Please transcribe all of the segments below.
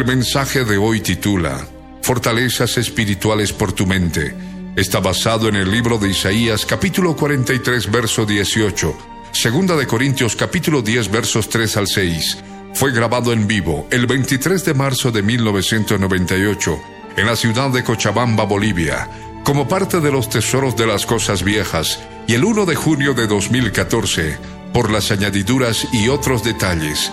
El mensaje de hoy titula Fortalezas espirituales por tu mente. Está basado en el libro de Isaías capítulo 43 verso 18, Segunda de Corintios capítulo 10 versos 3 al 6. Fue grabado en vivo el 23 de marzo de 1998 en la ciudad de Cochabamba, Bolivia, como parte de los tesoros de las cosas viejas y el 1 de junio de 2014 por las añadiduras y otros detalles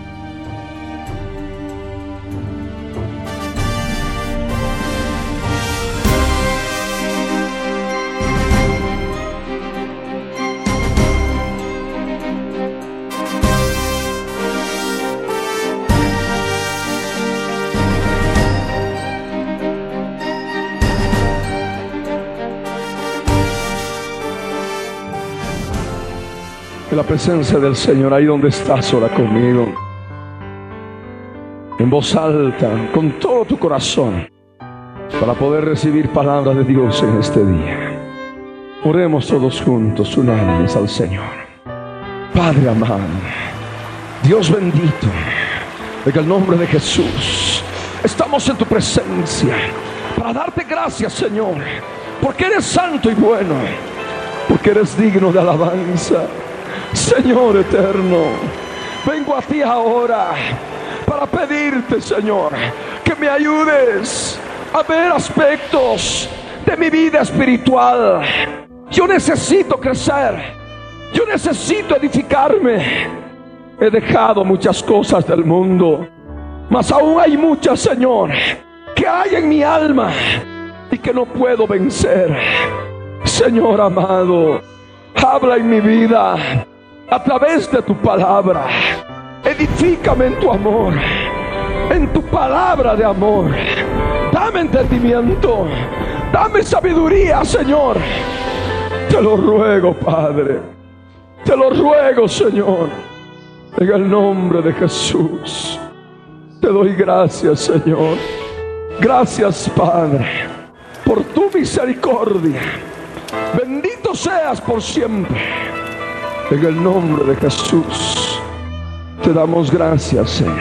Presencia del Señor, ahí donde estás, ora conmigo. En voz alta, con todo tu corazón, para poder recibir palabras de Dios en este día. Oremos todos juntos, unánimes al Señor. Padre amado, Dios bendito, en el nombre de Jesús, estamos en tu presencia para darte gracias, Señor, porque eres santo y bueno, porque eres digno de alabanza. Señor eterno, vengo a ti ahora para pedirte, Señor, que me ayudes a ver aspectos de mi vida espiritual. Yo necesito crecer, yo necesito edificarme. He dejado muchas cosas del mundo, mas aún hay muchas, Señor, que hay en mi alma y que no puedo vencer. Señor amado, habla en mi vida a través de tu palabra. Edifícame en tu amor, en tu palabra de amor. Dame entendimiento, dame sabiduría, Señor. Te lo ruego, Padre. Te lo ruego, Señor. En el nombre de Jesús. Te doy gracias, Señor. Gracias, Padre, por tu misericordia. Bendito seas por siempre. En el nombre de Jesús, te damos gracias, Señor.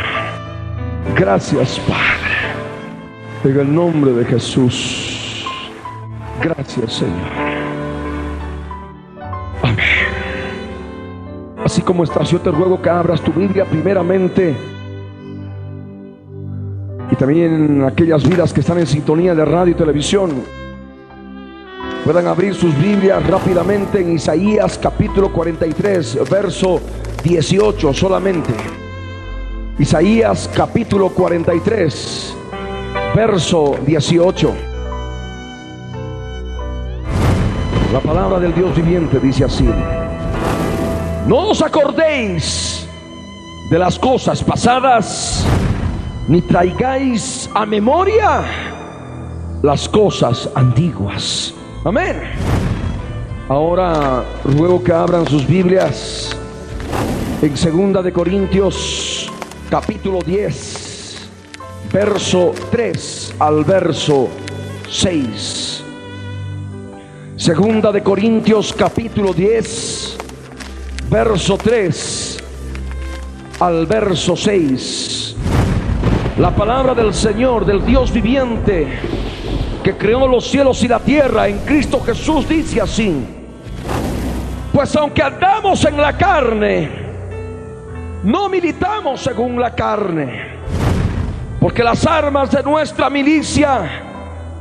Gracias, Padre. En el nombre de Jesús. Gracias, Señor. Amén. Así como estás, yo te ruego que abras tu Biblia primeramente. Y también aquellas vidas que están en sintonía de radio y televisión puedan abrir sus Biblias rápidamente en Isaías capítulo 43, verso 18 solamente. Isaías capítulo 43, verso 18. La palabra del Dios viviente dice así. No os acordéis de las cosas pasadas, ni traigáis a memoria las cosas antiguas. Amén. Ahora ruego que abran sus Biblias en Segunda de Corintios capítulo 10, verso 3 al verso 6. Segunda de Corintios capítulo 10, verso 3 al verso 6. La palabra del Señor, del Dios viviente, que creó los cielos y la tierra en Cristo Jesús, dice así. Pues aunque andamos en la carne, no militamos según la carne. Porque las armas de nuestra milicia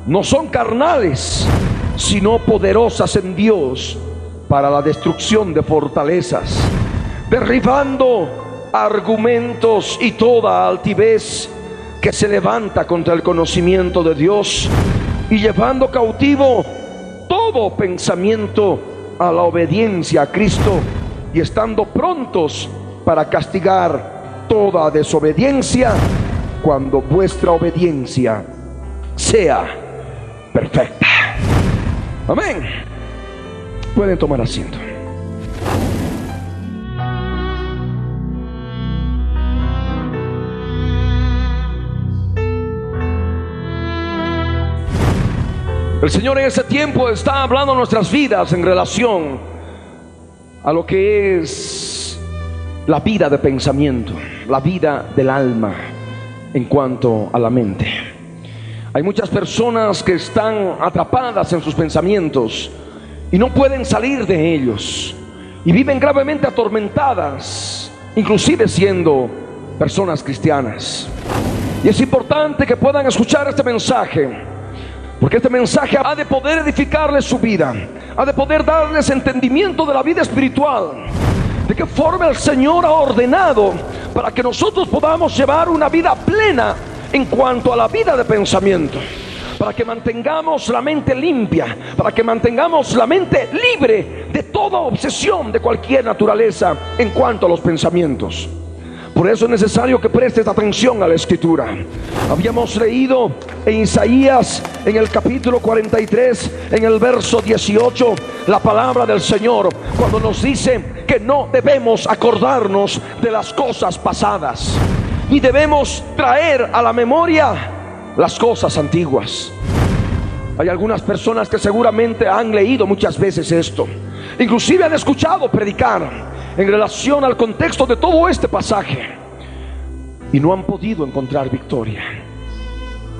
no son carnales, sino poderosas en Dios para la destrucción de fortalezas, derribando argumentos y toda altivez que se levanta contra el conocimiento de Dios y llevando cautivo todo pensamiento a la obediencia a Cristo y estando prontos para castigar toda desobediencia cuando vuestra obediencia sea perfecta. Amén. Pueden tomar asiento. El Señor en ese tiempo está hablando nuestras vidas en relación a lo que es la vida de pensamiento, la vida del alma en cuanto a la mente. Hay muchas personas que están atrapadas en sus pensamientos y no pueden salir de ellos y viven gravemente atormentadas, inclusive siendo personas cristianas. Y es importante que puedan escuchar este mensaje porque este mensaje ha de poder edificarles su vida, ha de poder darles entendimiento de la vida espiritual, de qué forma el Señor ha ordenado para que nosotros podamos llevar una vida plena en cuanto a la vida de pensamiento, para que mantengamos la mente limpia, para que mantengamos la mente libre de toda obsesión de cualquier naturaleza en cuanto a los pensamientos. Por eso es necesario que prestes atención a la escritura. Habíamos leído en Isaías, en el capítulo 43, en el verso 18, la palabra del Señor, cuando nos dice que no debemos acordarnos de las cosas pasadas, ni debemos traer a la memoria las cosas antiguas. Hay algunas personas que seguramente han leído muchas veces esto, inclusive han escuchado predicar en relación al contexto de todo este pasaje y no han podido encontrar victoria.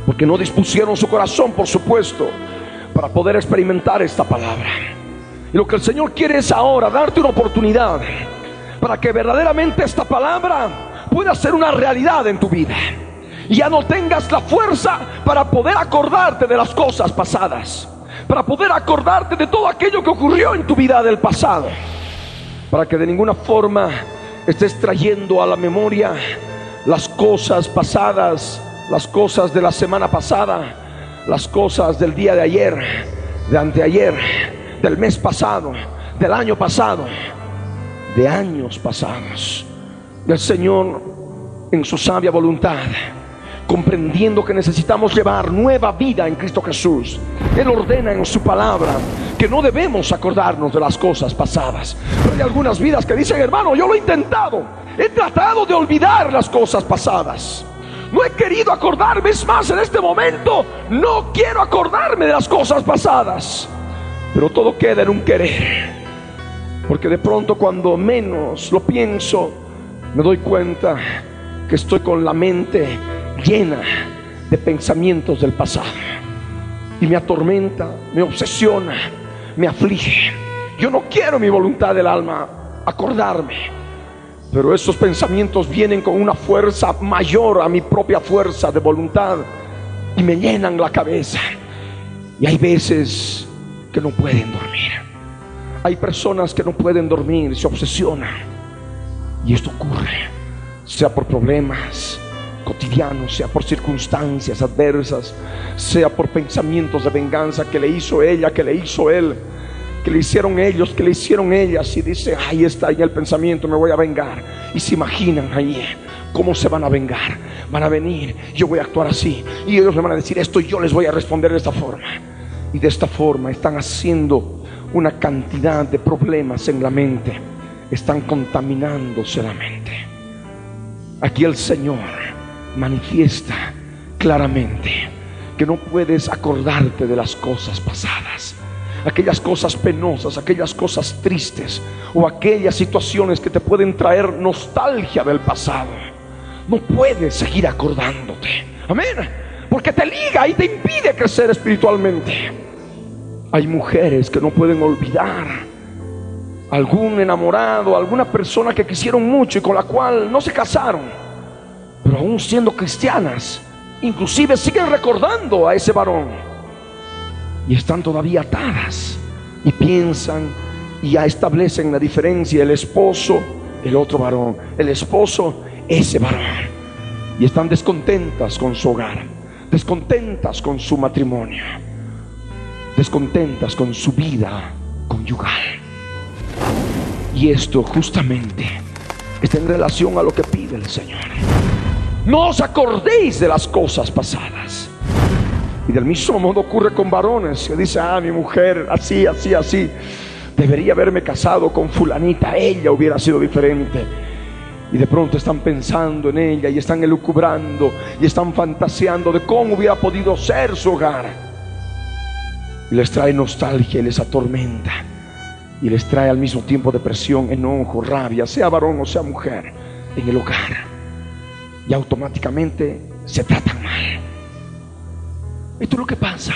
Porque no dispusieron su corazón, por supuesto, para poder experimentar esta palabra. Y lo que el Señor quiere es ahora darte una oportunidad para que verdaderamente esta palabra pueda ser una realidad en tu vida. Y ya no tengas la fuerza para poder acordarte de las cosas pasadas, para poder acordarte de todo aquello que ocurrió en tu vida del pasado para que de ninguna forma estés trayendo a la memoria las cosas pasadas, las cosas de la semana pasada, las cosas del día de ayer, de anteayer, del mes pasado, del año pasado, de años pasados. El Señor, en su sabia voluntad, comprendiendo que necesitamos llevar nueva vida en Cristo Jesús. Él ordena en su palabra que no debemos acordarnos de las cosas pasadas. Pero hay algunas vidas que dicen, hermano, yo lo he intentado. He tratado de olvidar las cosas pasadas. No he querido acordarme, es más, en este momento no quiero acordarme de las cosas pasadas. Pero todo queda en un querer. Porque de pronto cuando menos lo pienso, me doy cuenta que estoy con la mente llena de pensamientos del pasado. Y me atormenta, me obsesiona, me aflige. Yo no quiero mi voluntad del alma acordarme. Pero esos pensamientos vienen con una fuerza mayor a mi propia fuerza de voluntad y me llenan la cabeza. Y hay veces que no pueden dormir. Hay personas que no pueden dormir, se obsesionan. Y esto ocurre, sea por problemas, cotidiano, sea por circunstancias adversas, sea por pensamientos de venganza que le hizo ella, que le hizo él, que le hicieron ellos, que le hicieron ellas, y dice, ahí está ahí el pensamiento, me voy a vengar. Y se imaginan ahí cómo se van a vengar. Van a venir, yo voy a actuar así, y ellos me van a decir esto, y yo les voy a responder de esta forma. Y de esta forma están haciendo una cantidad de problemas en la mente, están contaminándose la mente. Aquí el Señor manifiesta claramente que no puedes acordarte de las cosas pasadas, aquellas cosas penosas, aquellas cosas tristes o aquellas situaciones que te pueden traer nostalgia del pasado. No puedes seguir acordándote. Amén. Porque te liga y te impide crecer espiritualmente. Hay mujeres que no pueden olvidar algún enamorado, alguna persona que quisieron mucho y con la cual no se casaron pero aún siendo cristianas, inclusive siguen recordando a ese varón y están todavía atadas y piensan y ya establecen la diferencia el esposo, el otro varón, el esposo, ese varón. y están descontentas con su hogar, descontentas con su matrimonio, descontentas con su vida conyugal. Y esto justamente está en relación a lo que pide el Señor. No os acordéis de las cosas pasadas. Y del mismo modo ocurre con varones que dicen, ah, mi mujer, así, así, así. Debería haberme casado con fulanita, ella hubiera sido diferente. Y de pronto están pensando en ella y están elucubrando y están fantaseando de cómo hubiera podido ser su hogar. Y les trae nostalgia y les atormenta. Y les trae al mismo tiempo depresión, enojo, rabia, sea varón o sea mujer, en el hogar. Y automáticamente se tratan mal. Esto es lo que pasa.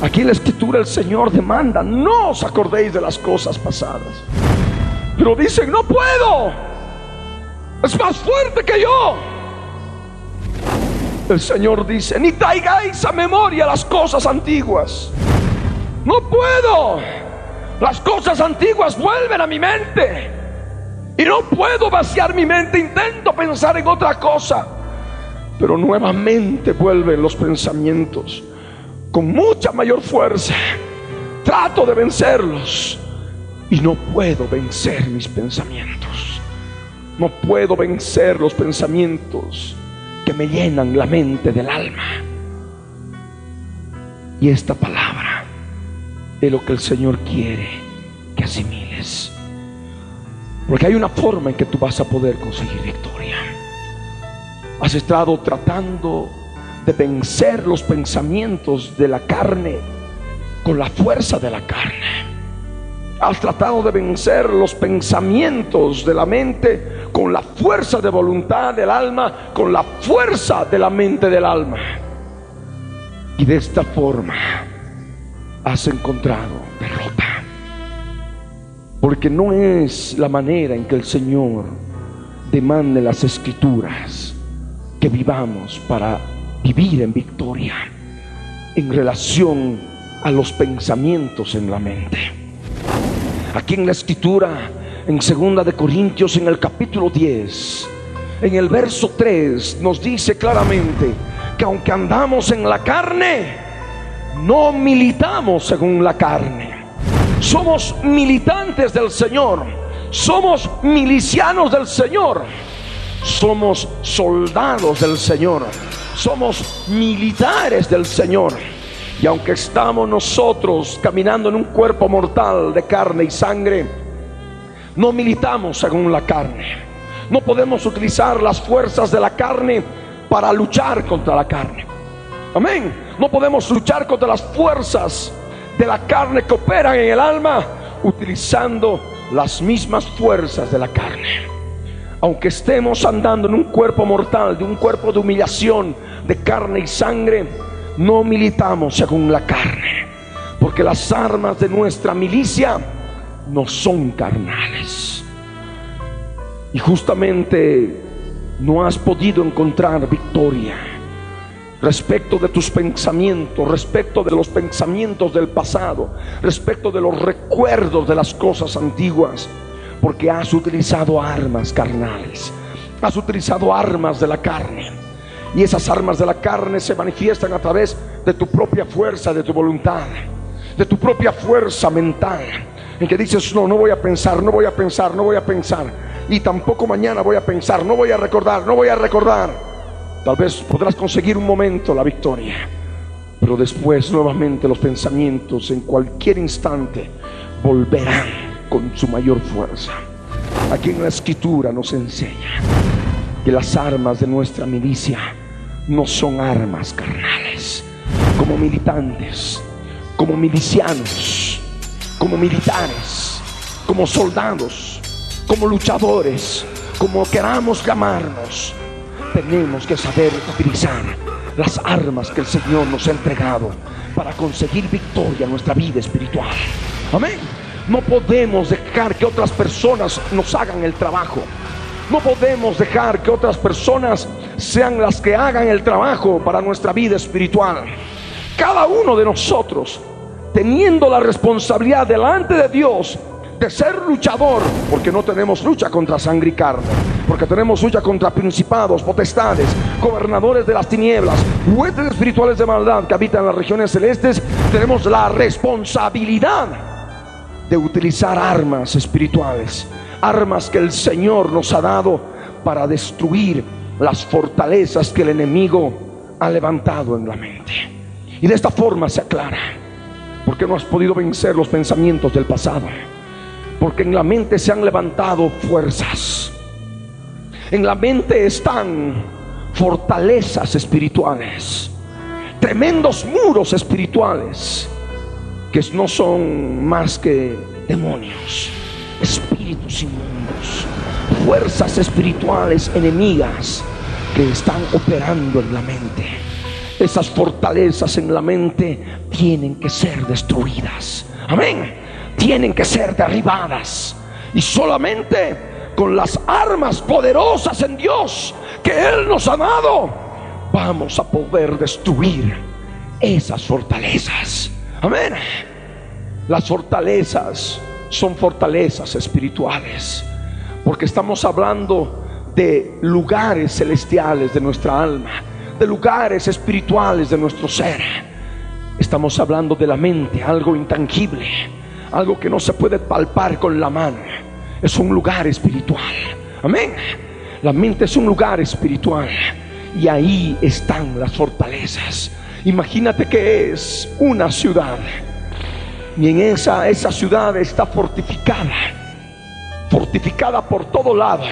Aquí en la escritura el Señor demanda, no os acordéis de las cosas pasadas. Pero dicen, no puedo. Es más fuerte que yo. El Señor dice, ni traigáis a memoria las cosas antiguas. No puedo. Las cosas antiguas vuelven a mi mente. Y no puedo vaciar mi mente. Intento pensar en otra cosa. Pero nuevamente vuelven los pensamientos con mucha mayor fuerza. Trato de vencerlos y no puedo vencer mis pensamientos. No puedo vencer los pensamientos que me llenan la mente del alma. Y esta palabra es lo que el Señor quiere que asimiles. Porque hay una forma en que tú vas a poder conseguir victoria. Has estado tratando de vencer los pensamientos de la carne con la fuerza de la carne. Has tratado de vencer los pensamientos de la mente con la fuerza de voluntad del alma, con la fuerza de la mente del alma. Y de esta forma has encontrado derrota. Porque no es la manera en que el Señor demande las escrituras que vivamos para vivir en victoria en relación a los pensamientos en la mente. Aquí en la escritura, en segunda de Corintios, en el capítulo 10, en el verso 3, nos dice claramente que aunque andamos en la carne, no militamos según la carne. Somos militantes del Señor. Somos milicianos del Señor. Somos soldados del Señor. Somos militares del Señor. Y aunque estamos nosotros caminando en un cuerpo mortal de carne y sangre, no militamos según la carne. No podemos utilizar las fuerzas de la carne para luchar contra la carne. Amén. No podemos luchar contra las fuerzas de la carne que operan en el alma utilizando las mismas fuerzas de la carne. Aunque estemos andando en un cuerpo mortal, de un cuerpo de humillación, de carne y sangre, no militamos según la carne, porque las armas de nuestra milicia no son carnales. Y justamente no has podido encontrar victoria respecto de tus pensamientos, respecto de los pensamientos del pasado, respecto de los recuerdos de las cosas antiguas, porque has utilizado armas carnales, has utilizado armas de la carne. Y esas armas de la carne se manifiestan a través de tu propia fuerza, de tu voluntad, de tu propia fuerza mental. En que dices, no, no voy a pensar, no voy a pensar, no voy a pensar. Y tampoco mañana voy a pensar, no voy a recordar, no voy a recordar. Tal vez podrás conseguir un momento la victoria. Pero después nuevamente los pensamientos en cualquier instante volverán con su mayor fuerza. Aquí en la escritura nos enseña que las armas de nuestra milicia no son armas carnales. Como militantes, como milicianos, como militares, como soldados, como luchadores, como queramos llamarnos, tenemos que saber utilizar las armas que el Señor nos ha entregado para conseguir victoria en nuestra vida espiritual. Amén. No podemos dejar que otras personas nos hagan el trabajo. No podemos dejar que otras personas sean las que hagan el trabajo para nuestra vida espiritual. Cada uno de nosotros, teniendo la responsabilidad delante de Dios de ser luchador, porque no tenemos lucha contra sangre y carne, porque tenemos lucha contra principados, potestades, gobernadores de las tinieblas, huestes espirituales de maldad que habitan las regiones celestes, tenemos la responsabilidad de utilizar armas espirituales, armas que el Señor nos ha dado para destruir las fortalezas que el enemigo ha levantado en la mente. Y de esta forma se aclara, porque no has podido vencer los pensamientos del pasado, porque en la mente se han levantado fuerzas, en la mente están fortalezas espirituales, tremendos muros espirituales que no son más que demonios, espíritus inmundos, fuerzas espirituales enemigas que están operando en la mente. Esas fortalezas en la mente tienen que ser destruidas. Amén. Tienen que ser derribadas. Y solamente con las armas poderosas en Dios que Él nos ha dado, vamos a poder destruir esas fortalezas. Amén. Las fortalezas son fortalezas espirituales. Porque estamos hablando de lugares celestiales de nuestra alma, de lugares espirituales de nuestro ser. Estamos hablando de la mente, algo intangible, algo que no se puede palpar con la mano. Es un lugar espiritual. Amén. La mente es un lugar espiritual y ahí están las fortalezas. Imagínate que es una ciudad y en esa, esa ciudad está fortificada, fortificada por todo lado.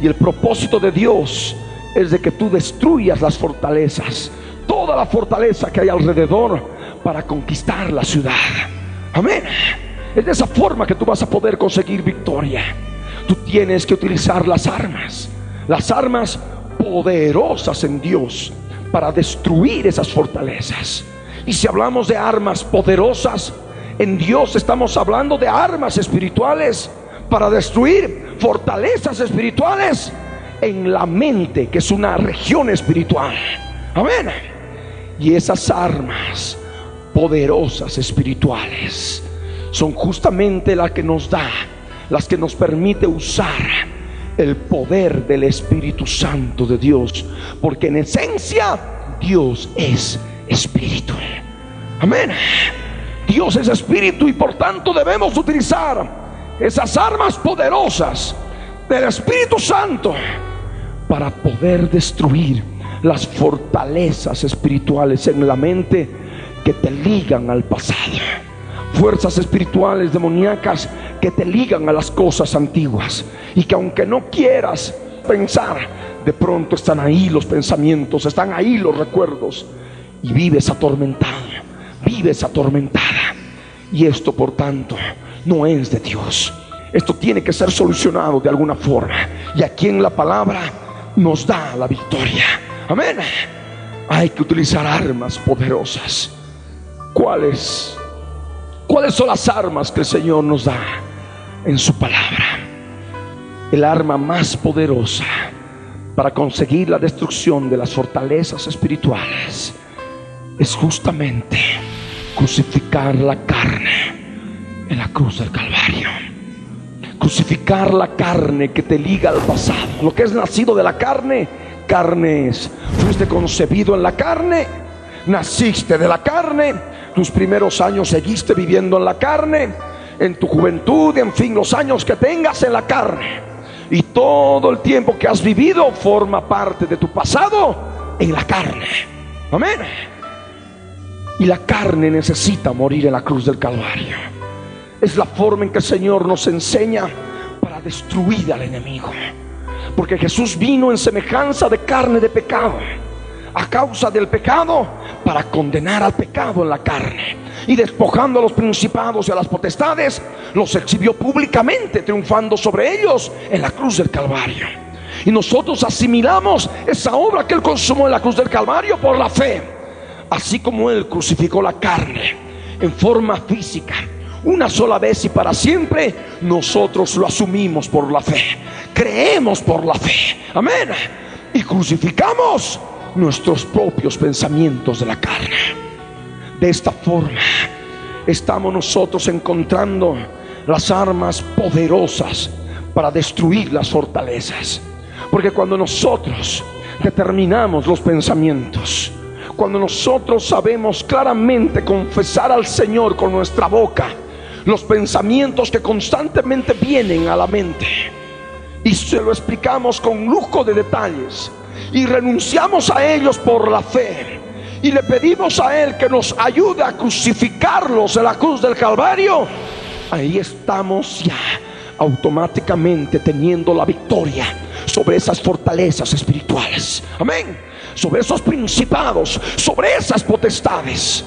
Y el propósito de Dios es de que tú destruyas las fortalezas, toda la fortaleza que hay alrededor para conquistar la ciudad. Amén. Es de esa forma que tú vas a poder conseguir victoria. Tú tienes que utilizar las armas, las armas poderosas en Dios para destruir esas fortalezas. Y si hablamos de armas poderosas, en Dios estamos hablando de armas espirituales para destruir fortalezas espirituales en la mente, que es una región espiritual. Amén. Y esas armas poderosas espirituales son justamente las que nos da, las que nos permite usar el poder del Espíritu Santo de Dios, porque en esencia Dios es espíritu. Amén. Dios es espíritu y por tanto debemos utilizar esas armas poderosas del Espíritu Santo para poder destruir las fortalezas espirituales en la mente que te ligan al pasado. Fuerzas espirituales demoníacas que te ligan a las cosas antiguas y que aunque no quieras pensar, de pronto están ahí los pensamientos, están ahí los recuerdos y vives atormentado, vives atormentada. Y esto, por tanto, no es de Dios. Esto tiene que ser solucionado de alguna forma. Y aquí en la palabra nos da la victoria. Amén. Hay que utilizar armas poderosas. ¿Cuáles? ¿Cuáles son las armas que el Señor nos da en su palabra? El arma más poderosa para conseguir la destrucción de las fortalezas espirituales es justamente crucificar la carne en la cruz del Calvario. Crucificar la carne que te liga al pasado. Lo que es nacido de la carne, carne es. Fuiste concebido en la carne, naciste de la carne, tus primeros años seguiste viviendo en la carne, en tu juventud, en fin, los años que tengas en la carne. Y todo el tiempo que has vivido forma parte de tu pasado en la carne. Amén. Y la carne necesita morir en la cruz del Calvario. Es la forma en que el Señor nos enseña para destruir al enemigo. Porque Jesús vino en semejanza de carne de pecado. A causa del pecado, para condenar al pecado en la carne. Y despojando a los principados y a las potestades, los exhibió públicamente, triunfando sobre ellos en la cruz del Calvario. Y nosotros asimilamos esa obra que Él consumó en la cruz del Calvario por la fe. Así como Él crucificó la carne en forma física, una sola vez y para siempre, nosotros lo asumimos por la fe. Creemos por la fe. Amén. Y crucificamos nuestros propios pensamientos de la carne. De esta forma estamos nosotros encontrando las armas poderosas para destruir las fortalezas. Porque cuando nosotros determinamos los pensamientos, cuando nosotros sabemos claramente confesar al Señor con nuestra boca los pensamientos que constantemente vienen a la mente, y se lo explicamos con lujo de detalles, y renunciamos a ellos por la fe, y le pedimos a Él que nos ayude a crucificarlos en la cruz del Calvario, ahí estamos ya automáticamente teniendo la victoria sobre esas fortalezas espirituales. Amén. Sobre esos principados, sobre esas potestades,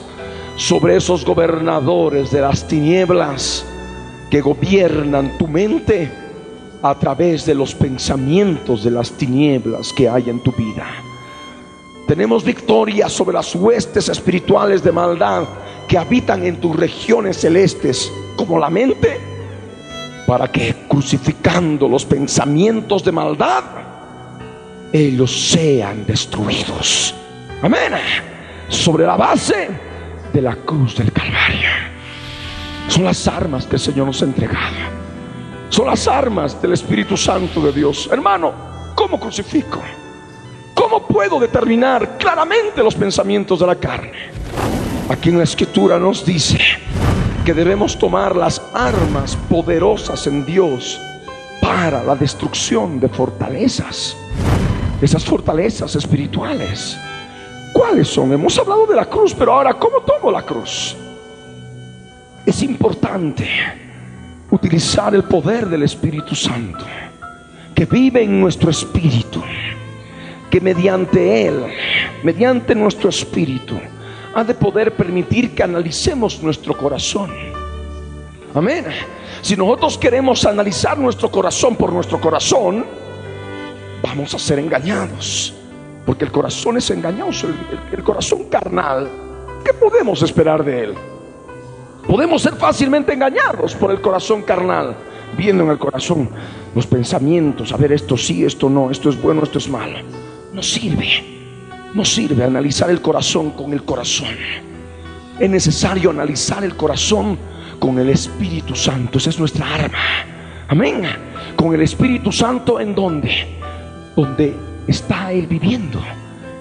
sobre esos gobernadores de las tinieblas que gobiernan tu mente a través de los pensamientos de las tinieblas que hay en tu vida. Tenemos victoria sobre las huestes espirituales de maldad que habitan en tus regiones celestes, como la mente, para que crucificando los pensamientos de maldad, ellos sean destruidos. Amén. Sobre la base de la cruz del Calvario. Son las armas que el Señor nos ha entregado. Son las armas del Espíritu Santo de Dios. Hermano, ¿cómo crucifico? ¿Cómo puedo determinar claramente los pensamientos de la carne? Aquí en la escritura nos dice que debemos tomar las armas poderosas en Dios para la destrucción de fortalezas. Esas fortalezas espirituales. ¿Cuáles son? Hemos hablado de la cruz, pero ahora, ¿cómo tomo la cruz? Es importante utilizar el poder del Espíritu Santo que vive en nuestro espíritu que mediante Él, mediante nuestro espíritu, ha de poder permitir que analicemos nuestro corazón. Amén. Si nosotros queremos analizar nuestro corazón por nuestro corazón, vamos a ser engañados. Porque el corazón es engañoso, el, corazón carnal. ¿Qué podemos esperar de él? Podemos ser fácilmente engañados por el corazón carnal, viendo en el corazón los pensamientos, a ver esto sí, esto no, esto es bueno, esto es malo. No sirve. No sirve analizar el corazón con el corazón. Es necesario analizar el corazón con el Espíritu Santo. Esa es nuestra arma. Amén. Con el Espíritu Santo en donde? Donde está Él viviendo.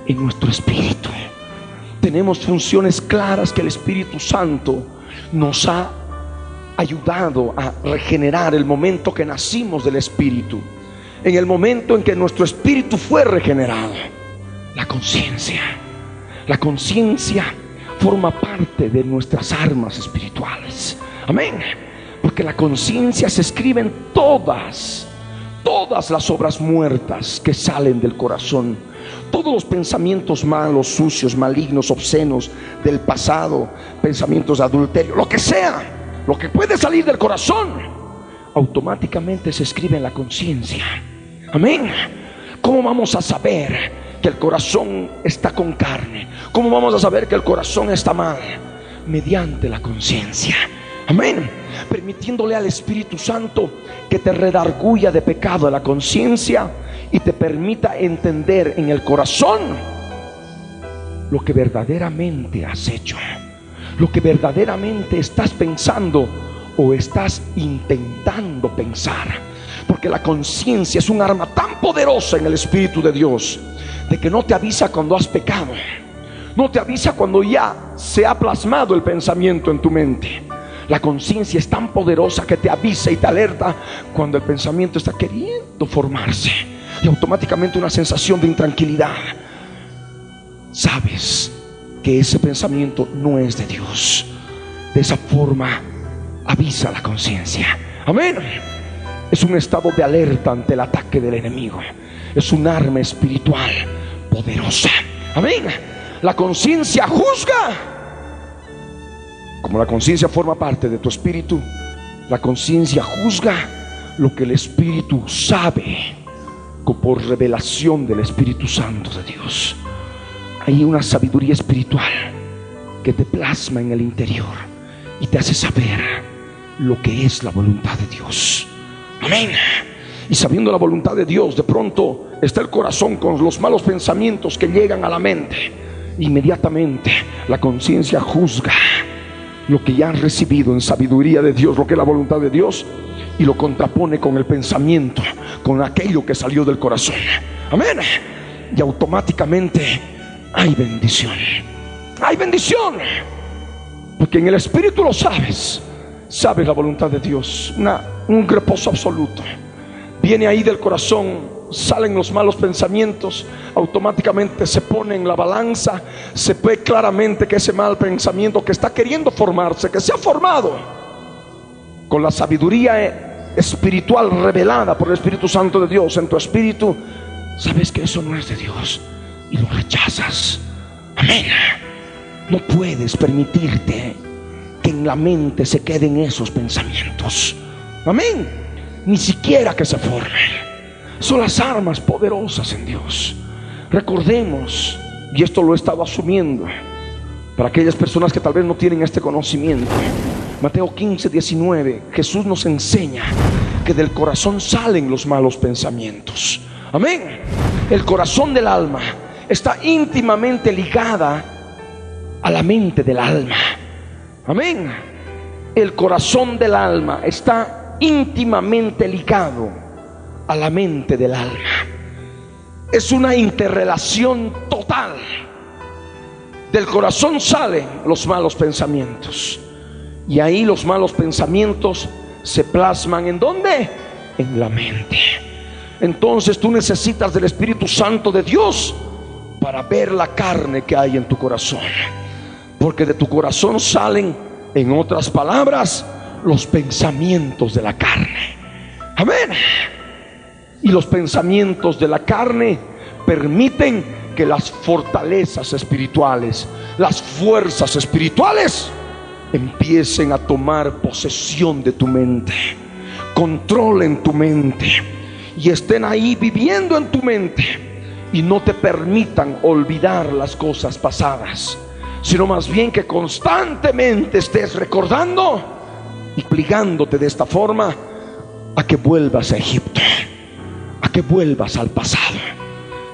En nuestro espíritu. Tenemos funciones claras que el Espíritu Santo nos ha ayudado a regenerar el momento que nacimos del Espíritu en el momento en que nuestro espíritu fue regenerado. La conciencia. La conciencia forma parte de nuestras armas espirituales. Amén. Porque la conciencia se escribe en todas, todas las obras muertas que salen del corazón. Todos los pensamientos malos, sucios, malignos, obscenos del pasado, pensamientos de adulterio, lo que sea, lo que puede salir del corazón, automáticamente se escribe en la conciencia. Amén. ¿Cómo vamos a saber que el corazón está con carne? ¿Cómo vamos a saber que el corazón está mal? Mediante la conciencia. Amén. Permitiéndole al Espíritu Santo que te redarguya de pecado a la conciencia y te permita entender en el corazón lo que verdaderamente has hecho, lo que verdaderamente estás pensando o estás intentando pensar. Porque la conciencia es un arma tan poderosa en el Espíritu de Dios de que no te avisa cuando has pecado. No te avisa cuando ya se ha plasmado el pensamiento en tu mente. La conciencia es tan poderosa que te avisa y te alerta cuando el pensamiento está queriendo formarse. Y automáticamente una sensación de intranquilidad. Sabes que ese pensamiento no es de Dios. De esa forma avisa la conciencia. Amén. Es un estado de alerta ante el ataque del enemigo. Es un arma espiritual poderosa. Amén. La conciencia juzga. Como la conciencia forma parte de tu espíritu, la conciencia juzga lo que el espíritu sabe por revelación del Espíritu Santo de Dios. Hay una sabiduría espiritual que te plasma en el interior y te hace saber lo que es la voluntad de Dios. Amén. Y sabiendo la voluntad de Dios, de pronto está el corazón con los malos pensamientos que llegan a la mente. Inmediatamente la conciencia juzga lo que ya han recibido en sabiduría de Dios, lo que es la voluntad de Dios, y lo contrapone con el pensamiento, con aquello que salió del corazón. Amén. Y automáticamente hay bendición. Hay bendición. Porque en el Espíritu lo sabes. Sabes la voluntad de Dios. un reposo absoluto. Viene ahí del corazón salen los malos pensamientos, automáticamente se pone en la balanza, se ve claramente que ese mal pensamiento que está queriendo formarse, que se ha formado con la sabiduría espiritual revelada por el Espíritu Santo de Dios en tu espíritu, sabes que eso no es de Dios y lo rechazas. Amén. No puedes permitirte que en la mente se queden esos pensamientos. Amén. Ni siquiera que se formen son las armas poderosas en Dios. Recordemos, y esto lo he estado asumiendo, para aquellas personas que tal vez no tienen este conocimiento. Mateo 15, 19, Jesús nos enseña que del corazón salen los malos pensamientos. Amén. El corazón del alma está íntimamente ligada a la mente del alma. Amén. El corazón del alma está íntimamente ligado a la mente del alma. Es una interrelación total. Del corazón salen los malos pensamientos. Y ahí los malos pensamientos se plasman en dónde? En la mente. Entonces tú necesitas del Espíritu Santo de Dios para ver la carne que hay en tu corazón. Porque de tu corazón salen, en otras palabras, los pensamientos de la carne. Amén y los pensamientos de la carne permiten que las fortalezas espirituales, las fuerzas espirituales empiecen a tomar posesión de tu mente, controlen tu mente y estén ahí viviendo en tu mente y no te permitan olvidar las cosas pasadas, sino más bien que constantemente estés recordando y pligándote de esta forma a que vuelvas a Egipto que vuelvas al pasado.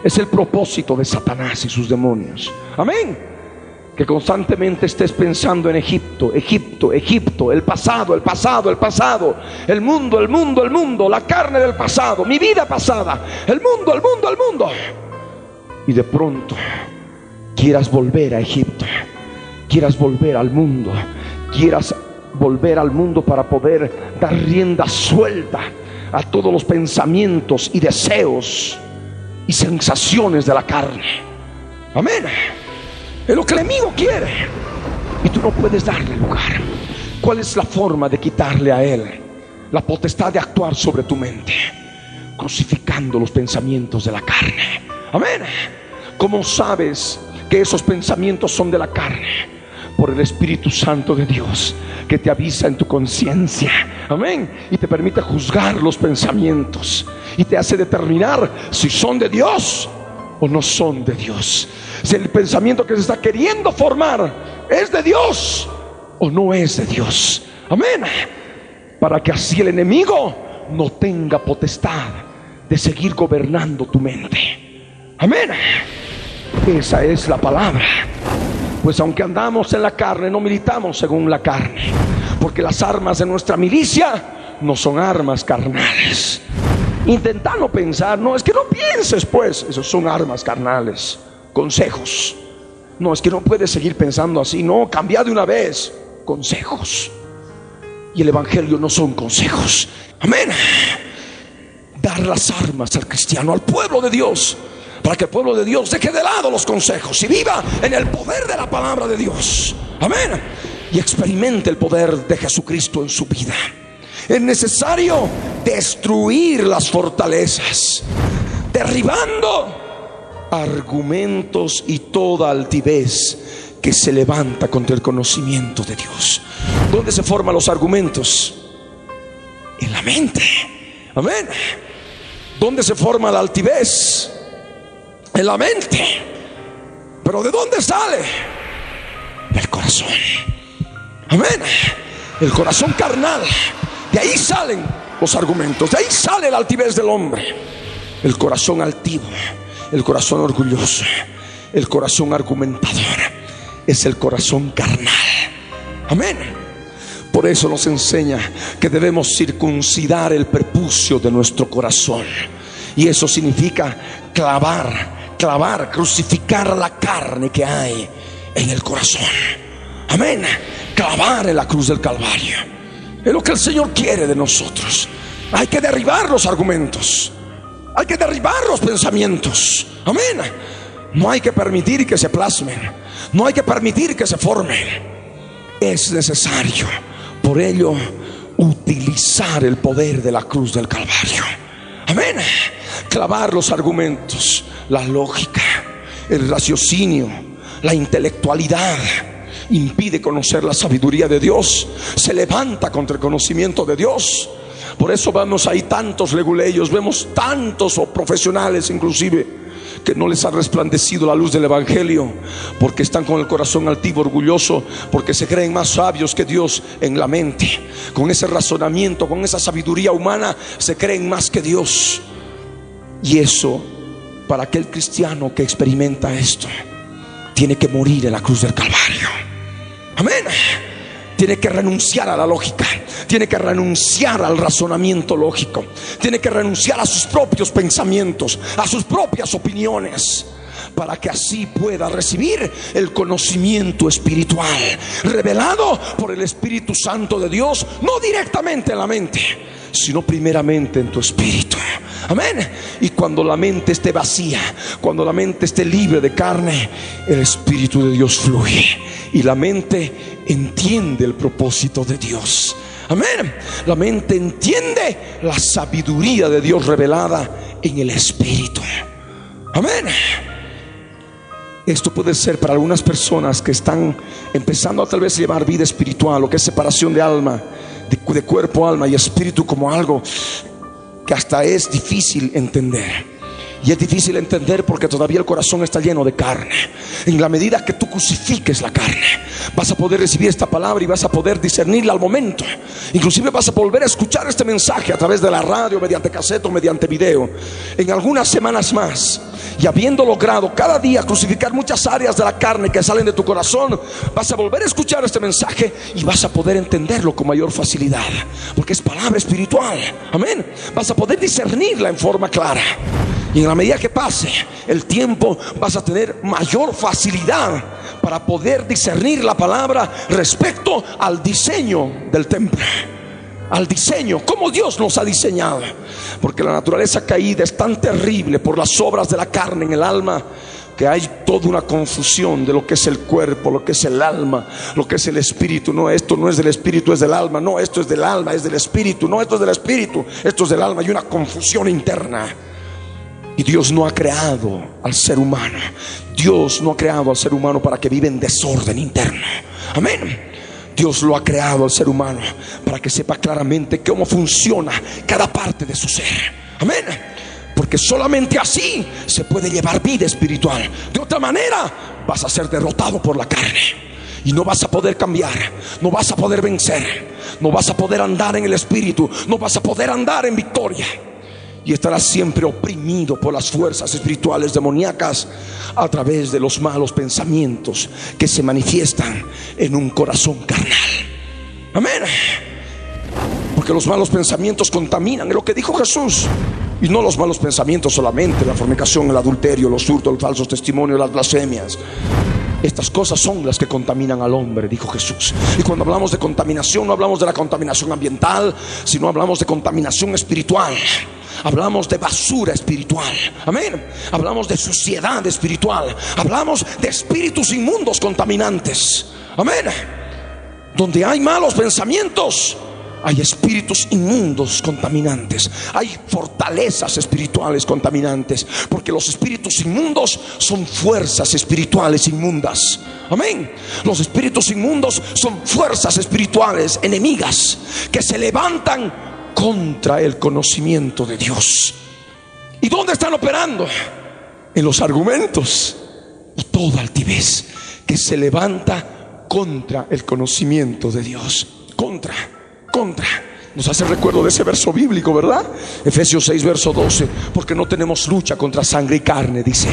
Es el propósito de Satanás y sus demonios. Amén. Que constantemente estés pensando en Egipto, Egipto, Egipto, el pasado, el pasado, el pasado, el mundo, el mundo, el mundo, la carne del pasado, mi vida pasada, el mundo, el mundo, el mundo. Y de pronto quieras volver a Egipto, quieras volver al mundo, quieras volver al mundo para poder dar rienda suelta a todos los pensamientos y deseos y sensaciones de la carne. Amén. Es lo que el enemigo quiere. Y tú no puedes darle lugar. ¿Cuál es la forma de quitarle a él la potestad de actuar sobre tu mente? Crucificando los pensamientos de la carne. Amén. ¿Cómo sabes que esos pensamientos son de la carne? Por el Espíritu Santo de Dios que te avisa en tu conciencia. Amén. Y te permite juzgar los pensamientos y te hace determinar si son de Dios o no son de Dios. Si el pensamiento que se está queriendo formar es de Dios o no es de Dios. Amén. Para que así el enemigo no tenga potestad de seguir gobernando tu mente. Amén. Esa es la palabra. Pues aunque andamos en la carne, no militamos según la carne. Porque las armas de nuestra milicia no son armas carnales. Intenta no pensar, no, es que no pienses pues, esos son armas carnales, consejos. No, es que no puedes seguir pensando así, no, cambia de una vez, consejos. Y el Evangelio no son consejos. Amén. Dar las armas al cristiano, al pueblo de Dios, para que el pueblo de Dios deje de lado los consejos y viva en el poder de la palabra de Dios. Amén. Y experimente el poder de Jesucristo en su vida. Es necesario destruir las fortalezas, derribando argumentos y toda altivez que se levanta contra el conocimiento de Dios. ¿Dónde se forman los argumentos? En la mente. Amén. ¿Dónde se forma la altivez? En la mente. Pero ¿de dónde sale? Del corazón. Amén. El corazón carnal. De ahí salen los argumentos. De ahí sale la altivez del hombre. El corazón altivo. El corazón orgulloso. El corazón argumentador. Es el corazón carnal. Amén. Por eso nos enseña que debemos circuncidar el prepucio de nuestro corazón. Y eso significa clavar, clavar, crucificar la carne que hay en el corazón. Amén. Clavar en la cruz del Calvario. Es lo que el Señor quiere de nosotros. Hay que derribar los argumentos. Hay que derribar los pensamientos. Amén. No hay que permitir que se plasmen. No hay que permitir que se formen. Es necesario, por ello, utilizar el poder de la cruz del Calvario. Amén. Clavar los argumentos, la lógica, el raciocinio, la intelectualidad. Impide conocer la sabiduría de Dios. Se levanta contra el conocimiento de Dios. Por eso vemos ahí tantos leguleyos, vemos tantos o profesionales inclusive que no les ha resplandecido la luz del Evangelio, porque están con el corazón altivo, orgulloso, porque se creen más sabios que Dios en la mente. Con ese razonamiento, con esa sabiduría humana, se creen más que Dios. Y eso, para aquel cristiano que experimenta esto, tiene que morir en la cruz del Calvario. Amén tiene que renunciar a la lógica, tiene que renunciar al razonamiento lógico, tiene que renunciar a sus propios pensamientos, a sus propias opiniones para que así pueda recibir el conocimiento espiritual revelado por el Espíritu Santo de Dios, no directamente en la mente, sino primeramente en tu espíritu. Amén. Y cuando la mente esté vacía, cuando la mente esté libre de carne, el Espíritu de Dios fluye y la mente entiende el propósito de Dios. Amén. La mente entiende la sabiduría de Dios revelada en el Espíritu. Amén. Esto puede ser para algunas personas que están empezando a tal vez llevar vida espiritual, lo que es separación de alma, de, de cuerpo, alma y espíritu como algo que hasta es difícil entender. Y es difícil entender porque todavía el corazón está lleno de carne. En la medida que tú crucifiques la carne, vas a poder recibir esta palabra y vas a poder discernirla al momento. Inclusive vas a volver a escuchar este mensaje a través de la radio, mediante cassette o mediante video. En algunas semanas más. Y habiendo logrado cada día crucificar muchas áreas de la carne que salen de tu corazón, vas a volver a escuchar este mensaje y vas a poder entenderlo con mayor facilidad. Porque es palabra espiritual. Amén. Vas a poder discernirla en forma clara. La medida que pase el tiempo vas a tener mayor facilidad para poder discernir la palabra respecto al diseño del templo. Al diseño, como Dios nos ha diseñado. Porque la naturaleza caída es tan terrible por las obras de la carne en el alma que hay toda una confusión de lo que es el cuerpo, lo que es el alma, lo que es el espíritu. No, esto no es del espíritu, es del alma. No, esto es del alma, es del espíritu. No, esto es del espíritu, esto es del alma. Hay una confusión interna. Y Dios no ha creado al ser humano. Dios no ha creado al ser humano para que viva en desorden interno. Amén. Dios lo ha creado al ser humano para que sepa claramente cómo funciona cada parte de su ser. Amén. Porque solamente así se puede llevar vida espiritual. De otra manera vas a ser derrotado por la carne. Y no vas a poder cambiar, no vas a poder vencer, no vas a poder andar en el espíritu, no vas a poder andar en victoria y estarás siempre oprimido por las fuerzas espirituales demoníacas a través de los malos pensamientos que se manifiestan en un corazón carnal. Amén. Porque los malos pensamientos contaminan, es lo que dijo Jesús. Y no los malos pensamientos solamente, la fornicación, el adulterio, los hurtos, los falsos testimonios, las blasfemias. Estas cosas son las que contaminan al hombre, dijo Jesús. Y cuando hablamos de contaminación, no hablamos de la contaminación ambiental, sino hablamos de contaminación espiritual. Hablamos de basura espiritual. Amén. Hablamos de suciedad espiritual. Hablamos de espíritus inmundos contaminantes. Amén. Donde hay malos pensamientos, hay espíritus inmundos contaminantes, hay fortalezas espirituales contaminantes, porque los espíritus inmundos son fuerzas espirituales inmundas. Amén. Los espíritus inmundos son fuerzas espirituales enemigas que se levantan contra el conocimiento de Dios. ¿Y dónde están operando? En los argumentos y toda altivez que se levanta contra el conocimiento de Dios. Contra, contra. Nos hace recuerdo de ese verso bíblico, ¿verdad? Efesios 6, verso 12. Porque no tenemos lucha contra sangre y carne, dice.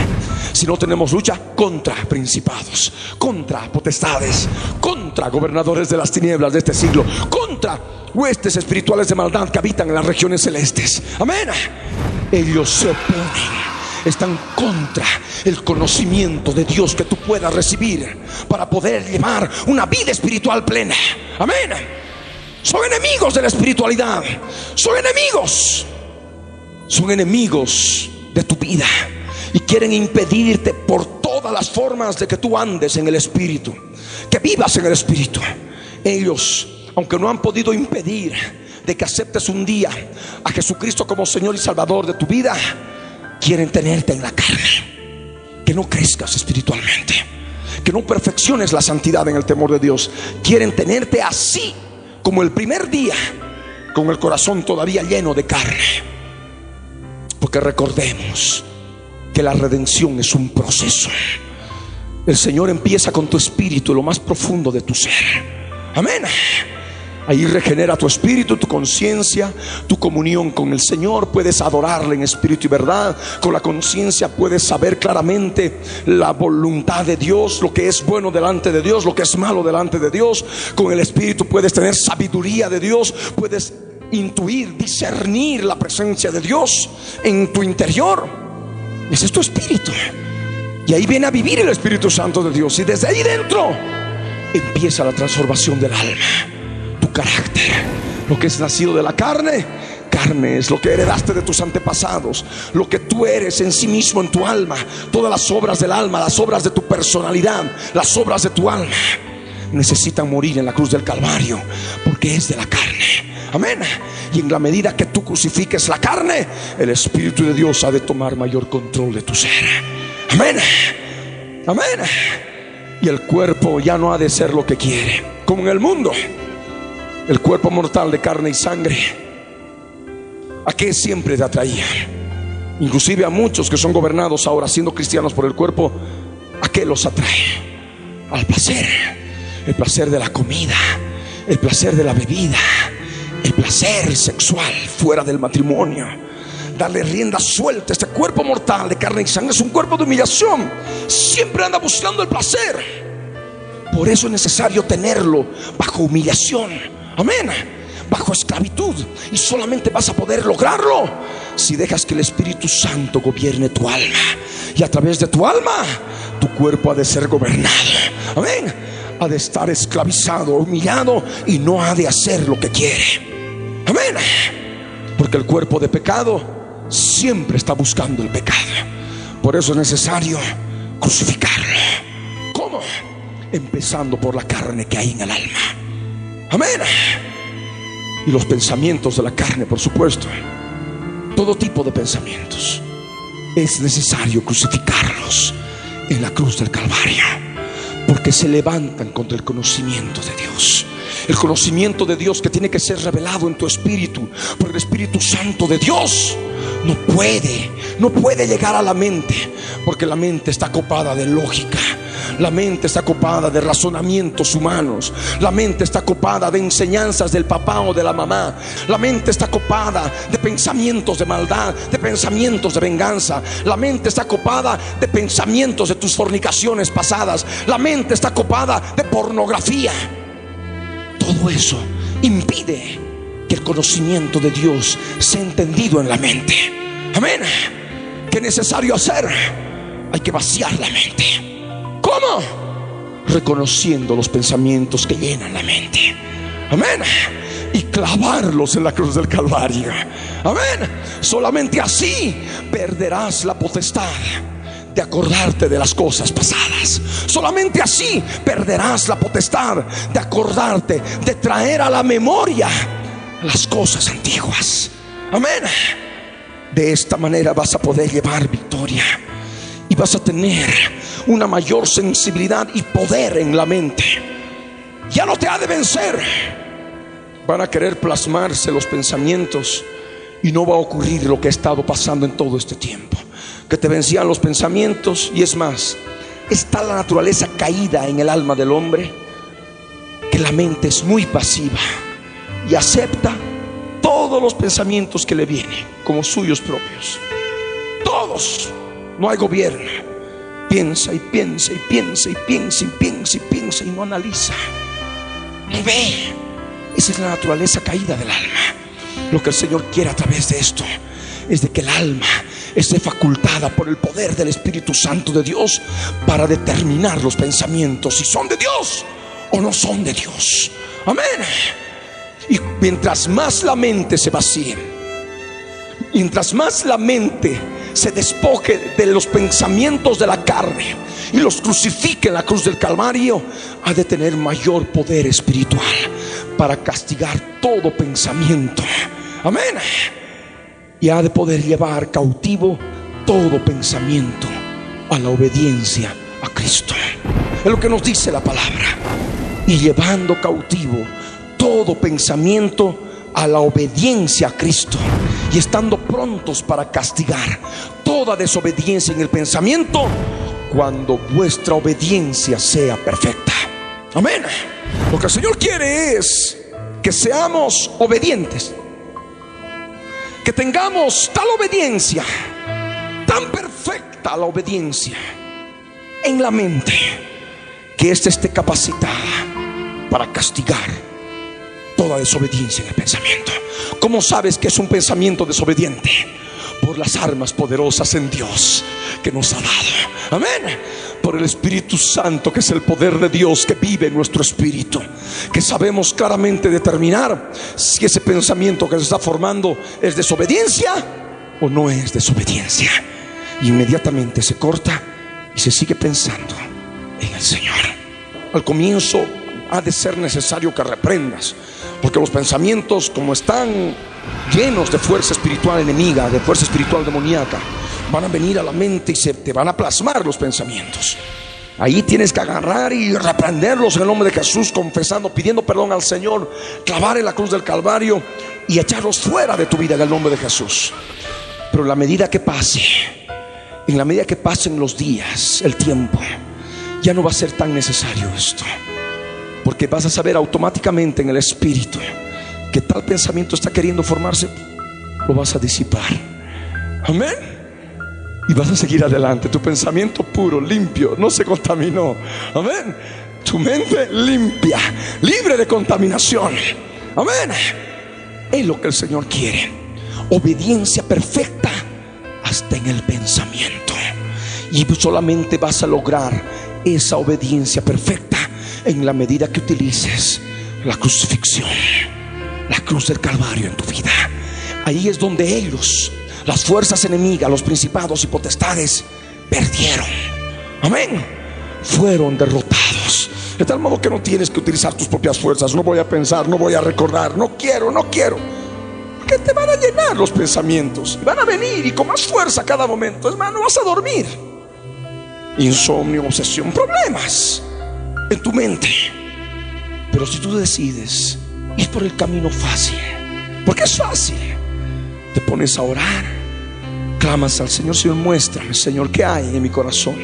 Si no tenemos lucha contra principados, contra potestades, contra gobernadores de las tinieblas de este siglo, contra huestes espirituales de maldad que habitan en las regiones celestes. Amén. Ellos se oponen están contra el conocimiento de Dios que tú puedas recibir para poder llevar una vida espiritual plena. Amén. Son enemigos de la espiritualidad. Son enemigos. Son enemigos de tu vida. Y quieren impedirte por todas las formas de que tú andes en el Espíritu. Que vivas en el Espíritu. Ellos, aunque no han podido impedir de que aceptes un día a Jesucristo como Señor y Salvador de tu vida, quieren tenerte en la carne. Que no crezcas espiritualmente. Que no perfecciones la santidad en el temor de Dios. Quieren tenerte así como el primer día, con el corazón todavía lleno de carne. Porque recordemos que la redención es un proceso. El Señor empieza con tu espíritu, lo más profundo de tu ser. Amén. Ahí regenera tu espíritu, tu conciencia, tu comunión con el Señor. Puedes adorarle en espíritu y verdad. Con la conciencia puedes saber claramente la voluntad de Dios, lo que es bueno delante de Dios, lo que es malo delante de Dios. Con el espíritu puedes tener sabiduría de Dios, puedes intuir, discernir la presencia de Dios en tu interior. Ese es tu espíritu. Y ahí viene a vivir el Espíritu Santo de Dios. Y desde ahí dentro empieza la transformación del alma carácter. Lo que es nacido de la carne, carne es lo que heredaste de tus antepasados, lo que tú eres en sí mismo en tu alma, todas las obras del alma, las obras de tu personalidad, las obras de tu alma, necesitan morir en la cruz del Calvario, porque es de la carne. Amén. Y en la medida que tú crucifiques la carne, el Espíritu de Dios ha de tomar mayor control de tu ser. Amén. Amén. Y el cuerpo ya no ha de ser lo que quiere, como en el mundo el cuerpo mortal de carne y sangre, ¿a qué siempre te atraía? Inclusive a muchos que son gobernados ahora siendo cristianos por el cuerpo, ¿a qué los atrae? Al placer, el placer de la comida, el placer de la bebida, el placer sexual fuera del matrimonio. Darle rienda suelta. Este cuerpo mortal de carne y sangre es un cuerpo de humillación. Siempre anda buscando el placer. Por eso es necesario tenerlo bajo humillación Amén. Bajo esclavitud. Y solamente vas a poder lograrlo si dejas que el Espíritu Santo gobierne tu alma. Y a través de tu alma, tu cuerpo ha de ser gobernado. Amén. Ha de estar esclavizado, humillado y no ha de hacer lo que quiere. Amén. Porque el cuerpo de pecado siempre está buscando el pecado. Por eso es necesario crucificarlo. ¿Cómo? Empezando por la carne que hay en el alma. Amén. Y los pensamientos de la carne, por supuesto. Todo tipo de pensamientos. Es necesario crucificarlos en la cruz del Calvario. Porque se levantan contra el conocimiento de Dios. El conocimiento de Dios que tiene que ser revelado en tu espíritu por el Espíritu Santo de Dios. No puede, no puede llegar a la mente. Porque la mente está copada de lógica la mente está copada de razonamientos humanos. La mente está copada de enseñanzas del papá o de la mamá. La mente está copada de pensamientos de maldad, de pensamientos de venganza. La mente está copada de pensamientos de tus fornicaciones pasadas. La mente está copada de pornografía. Todo eso impide que el conocimiento de Dios sea entendido en la mente. Amén. ¿Qué es necesario hacer? Hay que vaciar la mente. ¿Cómo? Reconociendo los pensamientos que llenan la mente. Amén. Y clavarlos en la cruz del Calvario. Amén. Solamente así perderás la potestad de acordarte de las cosas pasadas. Solamente así perderás la potestad de acordarte, de traer a la memoria las cosas antiguas. Amén. De esta manera vas a poder llevar victoria y vas a tener una mayor sensibilidad y poder en la mente. Ya no te ha de vencer. Van a querer plasmarse los pensamientos y no va a ocurrir lo que ha estado pasando en todo este tiempo. Que te vencían los pensamientos y es más, está la naturaleza caída en el alma del hombre que la mente es muy pasiva y acepta todos los pensamientos que le vienen como suyos propios. Todos. No hay gobierno. Piensa y piensa y piensa y piensa y piensa y piensa y no analiza. No ve. Esa es la naturaleza caída del alma. Lo que el Señor quiere a través de esto es de que el alma esté facultada por el poder del Espíritu Santo de Dios para determinar los pensamientos si son de Dios o no son de Dios. Amén. Y mientras más la mente se vacíe, mientras más la mente se despoje de los pensamientos de la carne y los crucifique en la cruz del Calvario, ha de tener mayor poder espiritual para castigar todo pensamiento. Amén. Y ha de poder llevar cautivo todo pensamiento a la obediencia a Cristo. Es lo que nos dice la palabra. Y llevando cautivo todo pensamiento a la obediencia a Cristo y estando prontos para castigar toda desobediencia en el pensamiento cuando vuestra obediencia sea perfecta. Amén. Lo que el Señor quiere es que seamos obedientes, que tengamos tal obediencia, tan perfecta la obediencia en la mente, que ésta esté capacitada para castigar toda desobediencia en el pensamiento. ¿Cómo sabes que es un pensamiento desobediente? Por las armas poderosas en Dios que nos ha dado. Amén. Por el Espíritu Santo, que es el poder de Dios que vive en nuestro espíritu. Que sabemos claramente determinar si ese pensamiento que se está formando es desobediencia o no es desobediencia. Inmediatamente se corta y se sigue pensando en el Señor. Al comienzo ha de ser necesario que reprendas porque los pensamientos, como están llenos de fuerza espiritual enemiga, de fuerza espiritual demoníaca, van a venir a la mente y se te van a plasmar los pensamientos. Ahí tienes que agarrar y reprenderlos en el nombre de Jesús, confesando, pidiendo perdón al Señor, clavar en la cruz del Calvario y echarlos fuera de tu vida en el nombre de Jesús. Pero en la medida que pase, en la medida que pasen los días, el tiempo, ya no va a ser tan necesario esto. Porque vas a saber automáticamente en el espíritu que tal pensamiento está queriendo formarse, lo vas a disipar. Amén. Y vas a seguir adelante. Tu pensamiento puro, limpio, no se contaminó. Amén. Tu mente limpia, libre de contaminación. Amén. Es lo que el Señor quiere. Obediencia perfecta hasta en el pensamiento. Y solamente vas a lograr esa obediencia perfecta en la medida que utilices la crucifixión, la cruz del Calvario en tu vida. Ahí es donde ellos, las fuerzas enemigas, los principados y potestades, perdieron. Amén. Fueron derrotados. De tal modo que no tienes que utilizar tus propias fuerzas. No voy a pensar, no voy a recordar, no quiero, no quiero. Porque te van a llenar los pensamientos. Van a venir y con más fuerza cada momento. Es más, no vas a dormir. Insomnio, obsesión, problemas en tu mente. Pero si tú decides ir por el camino fácil, porque es fácil, te pones a orar, clamas al Señor, Señor, muéstrame, Señor, qué hay en mi corazón,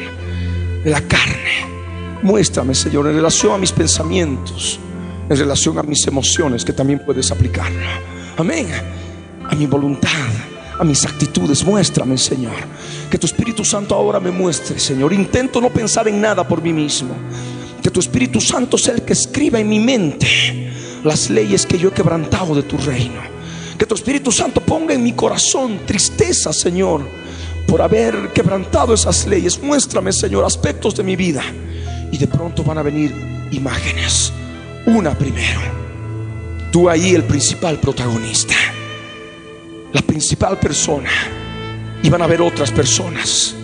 de la carne. Muéstrame, Señor, en relación a mis pensamientos, en relación a mis emociones, que también puedes aplicarlo. Amén. A mi voluntad, a mis actitudes, muéstrame, Señor. Que tu Espíritu Santo ahora me muestre, Señor. Intento no pensar en nada por mí mismo que tu Espíritu Santo sea el que escriba en mi mente las leyes que yo he quebrantado de tu reino. Que tu Espíritu Santo ponga en mi corazón tristeza, Señor, por haber quebrantado esas leyes. Muéstrame, Señor, aspectos de mi vida. Y de pronto van a venir imágenes. Una primero. Tú ahí el principal protagonista. La principal persona. Y van a haber otras personas.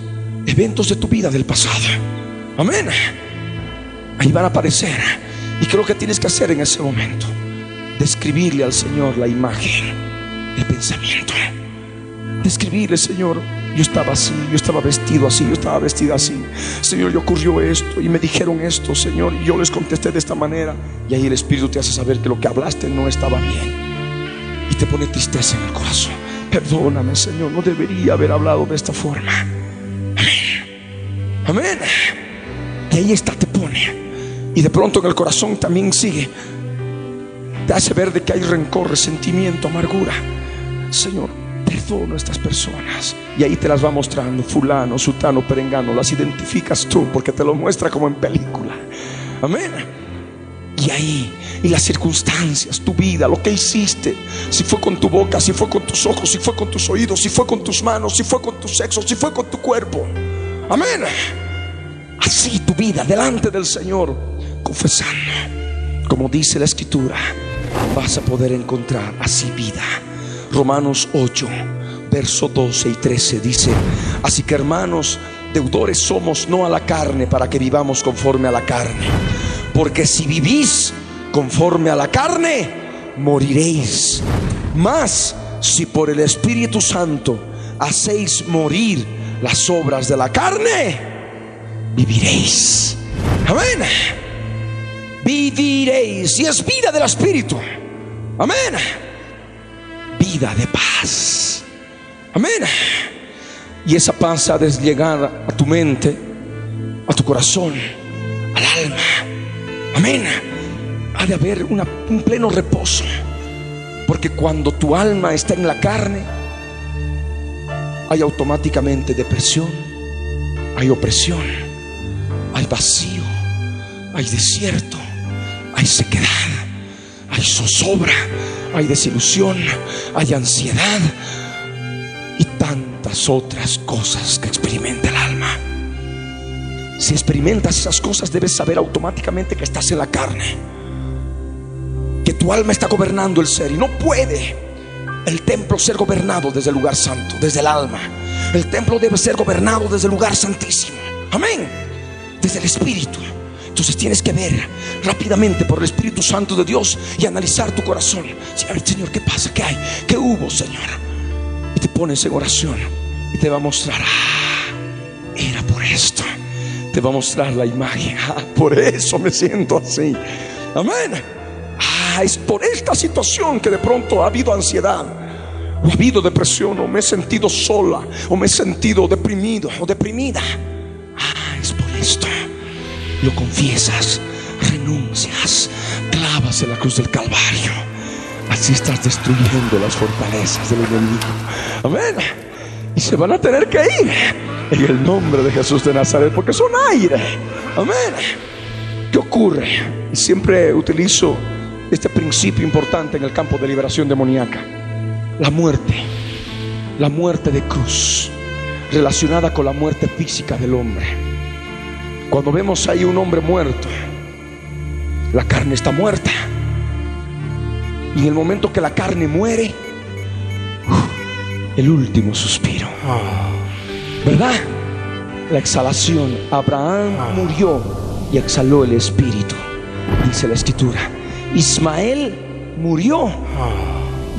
Eventos de tu vida del pasado. Amén ahí van a aparecer. Y creo que tienes que hacer en ese momento, describirle al Señor la imagen, el pensamiento. Describirle, Señor, yo estaba así, yo estaba vestido así, yo estaba vestida así. Señor, yo ocurrió esto y me dijeron esto, Señor, y yo les contesté de esta manera. Y ahí el Espíritu te hace saber que lo que hablaste no estaba bien. Y te pone tristeza en el corazón. Perdóname, Señor, no debería haber hablado de esta forma. Amén. Amén. Y ahí está, te pone. Y de pronto en el corazón también sigue te hace ver de que hay rencor, resentimiento, amargura. Señor, perdona a estas personas. Y ahí te las va mostrando, fulano, sutano, perengano, las identificas tú porque te lo muestra como en película. Amén. Y ahí, y las circunstancias, tu vida, lo que hiciste, si fue con tu boca, si fue con tus ojos, si fue con tus oídos, si fue con tus manos, si fue con tu sexo, si fue con tu cuerpo. Amén. Así tu vida delante del Señor, confesando, como dice la Escritura, vas a poder encontrar así vida. Romanos 8, verso 12 y 13 dice, así que hermanos, deudores somos no a la carne para que vivamos conforme a la carne. Porque si vivís conforme a la carne, moriréis. Mas si por el Espíritu Santo hacéis morir las obras de la carne, viviréis. Amén. Viviréis. Y es vida del Espíritu. Amén. Vida de paz. Amén. Y esa paz ha de llegar a tu mente, a tu corazón, al alma. Amén. Ha de haber un pleno reposo. Porque cuando tu alma está en la carne, hay automáticamente depresión, hay opresión, hay vacío, hay desierto, hay sequedad, hay zozobra, hay desilusión, hay ansiedad y tantas otras cosas que experimenta el alma. Si experimentas esas cosas, debes saber automáticamente que estás en la carne, que tu alma está gobernando el ser y no puede el templo ser gobernado desde el lugar santo, desde el alma. El templo debe ser gobernado desde el lugar santísimo. Amén. Desde el Espíritu. Entonces tienes que ver rápidamente por el Espíritu Santo de Dios y analizar tu corazón. Señor, ¿qué pasa? ¿Qué hay? ¿Qué hubo, Señor? Y te pones en oración y te va a mostrar, ah, era por esto. Te va a mostrar la imagen. Ah, por eso me siento así. Amén. Ah, es por esta situación que de pronto ha habido ansiedad, o ha habido depresión, o me he sentido sola, o me he sentido deprimido o deprimida. Ah, es por esto. Lo confiesas, renuncias, clavas en la cruz del Calvario. Así estás destruyendo las fortalezas del enemigo. Amén. Y se van a tener que ir en el nombre de Jesús de Nazaret, porque son aire. Amén. ¿Qué ocurre? Y siempre utilizo este principio importante en el campo de liberación demoníaca. La muerte, la muerte de cruz, relacionada con la muerte física del hombre. Cuando vemos ahí un hombre muerto, la carne está muerta. Y en el momento que la carne muere, el último suspiro. ¿Verdad? La exhalación. Abraham murió y exhaló el espíritu, dice la escritura. Ismael murió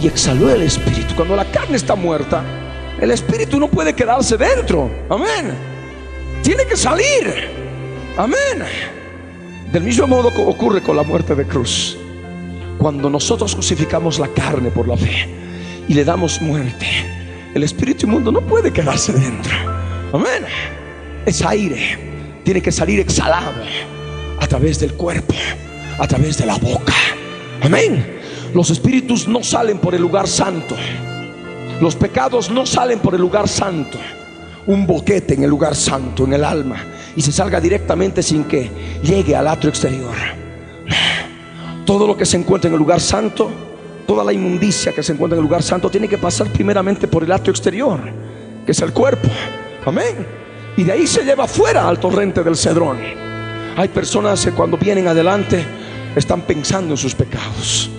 y exhaló el espíritu. Cuando la carne está muerta, el espíritu no puede quedarse dentro. Amén. Tiene que salir. Amén. Del mismo modo que ocurre con la muerte de cruz. Cuando nosotros crucificamos la carne por la fe y le damos muerte, el espíritu inmundo no puede quedarse dentro. Amén. Es aire. Tiene que salir exhalado a través del cuerpo a través de la boca. Amén. Los espíritus no salen por el lugar santo. Los pecados no salen por el lugar santo. Un boquete en el lugar santo, en el alma, y se salga directamente sin que llegue al atrio exterior. Todo lo que se encuentra en el lugar santo, toda la inmundicia que se encuentra en el lugar santo, tiene que pasar primeramente por el atrio exterior, que es el cuerpo. Amén. Y de ahí se lleva fuera al torrente del cedrón. Hay personas que cuando vienen adelante están pensando en sus pecados.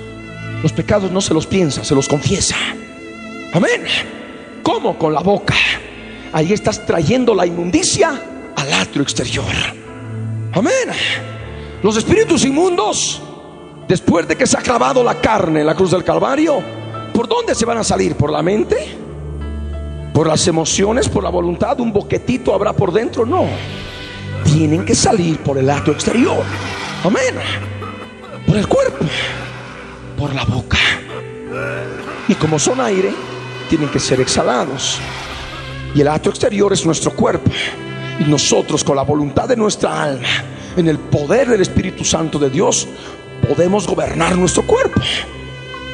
Los pecados no se los piensa, se los confiesa. Amén. ¿Cómo? Con la boca. Ahí estás trayendo la inmundicia al atrio exterior. Amén. Los espíritus inmundos, después de que se ha clavado la carne en la cruz del Calvario, ¿por dónde se van a salir? ¿Por la mente? ¿Por las emociones? ¿Por la voluntad? ¿Un boquetito habrá por dentro? No. Tienen que salir por el atrio exterior. Amén por el cuerpo, por la boca. Y como son aire, tienen que ser exhalados. Y el acto exterior es nuestro cuerpo. Y nosotros con la voluntad de nuestra alma, en el poder del Espíritu Santo de Dios, podemos gobernar nuestro cuerpo.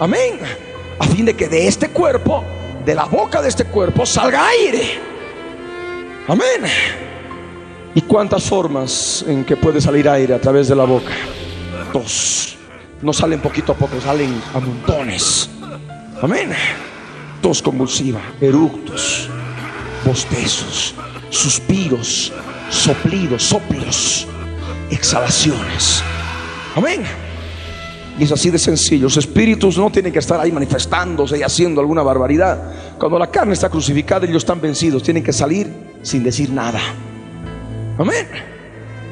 Amén. A fin de que de este cuerpo, de la boca de este cuerpo, salga aire. Amén. ¿Y cuántas formas en que puede salir aire a través de la boca? Dos. No salen poquito a poco, salen a montones. Amén. Tos convulsiva, eructos, bostezos, suspiros, soplidos, soplos, exhalaciones. Amén. Y es así de sencillo. Los espíritus no tienen que estar ahí manifestándose y haciendo alguna barbaridad. Cuando la carne está crucificada, ellos están vencidos. Tienen que salir sin decir nada. Amén.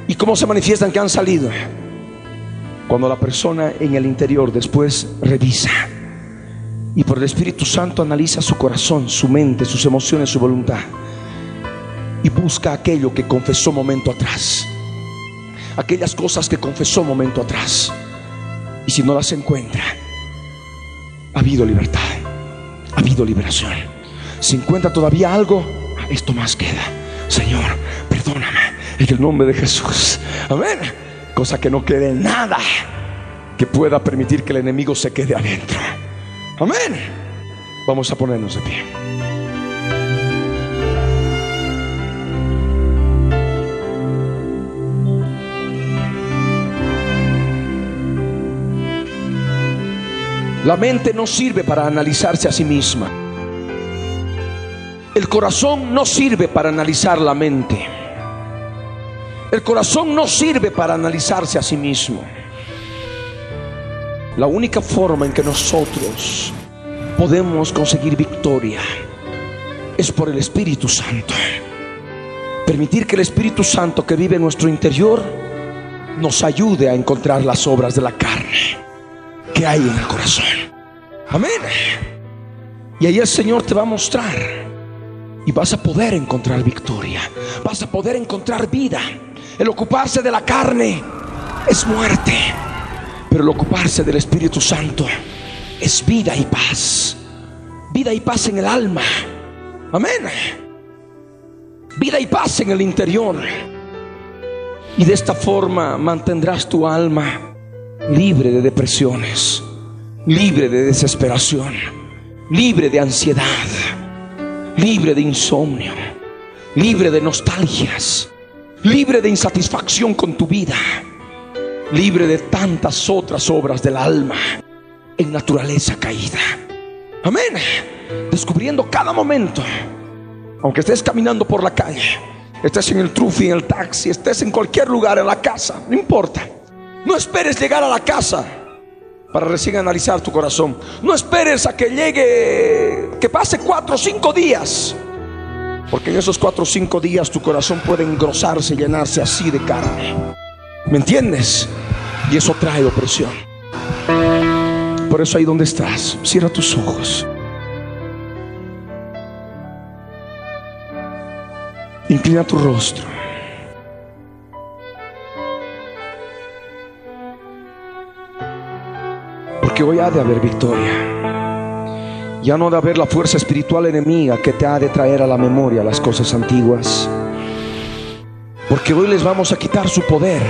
¿Y cómo se manifiestan que han salido? Cuando la persona en el interior después revisa y por el Espíritu Santo analiza su corazón, su mente, sus emociones, su voluntad y busca aquello que confesó momento atrás. Aquellas cosas que confesó momento atrás. Y si no las encuentra, ha habido libertad, ha habido liberación. Si encuentra todavía algo, esto más queda. Señor, perdóname en el nombre de Jesús. Amén. Cosa que no quede nada que pueda permitir que el enemigo se quede adentro. Amén. Vamos a ponernos de pie. La mente no sirve para analizarse a sí misma. El corazón no sirve para analizar la mente. El corazón no sirve para analizarse a sí mismo. La única forma en que nosotros podemos conseguir victoria es por el Espíritu Santo. Permitir que el Espíritu Santo que vive en nuestro interior nos ayude a encontrar las obras de la carne que hay en el corazón. Amén. Y ahí el Señor te va a mostrar y vas a poder encontrar victoria. Vas a poder encontrar vida. El ocuparse de la carne es muerte. Pero el ocuparse del Espíritu Santo es vida y paz. Vida y paz en el alma. Amén. Vida y paz en el interior. Y de esta forma mantendrás tu alma libre de depresiones, libre de desesperación, libre de ansiedad, libre de insomnio, libre de nostalgias, libre de insatisfacción con tu vida, libre de tantas otras obras del alma en naturaleza caída. Amén. Descubriendo cada momento, aunque estés caminando por la calle, estés en el trufi, en el taxi, estés en cualquier lugar, en la casa, no importa no esperes llegar a la casa para recién analizar tu corazón. No esperes a que llegue, que pase cuatro o cinco días. Porque en esos cuatro o cinco días tu corazón puede engrosarse y llenarse así de carne. ¿Me entiendes? Y eso trae opresión. Por eso ahí donde estás, cierra tus ojos. Inclina tu rostro. que hoy ha de haber victoria. Ya no ha de haber la fuerza espiritual enemiga que te ha de traer a la memoria las cosas antiguas. Porque hoy les vamos a quitar su poder,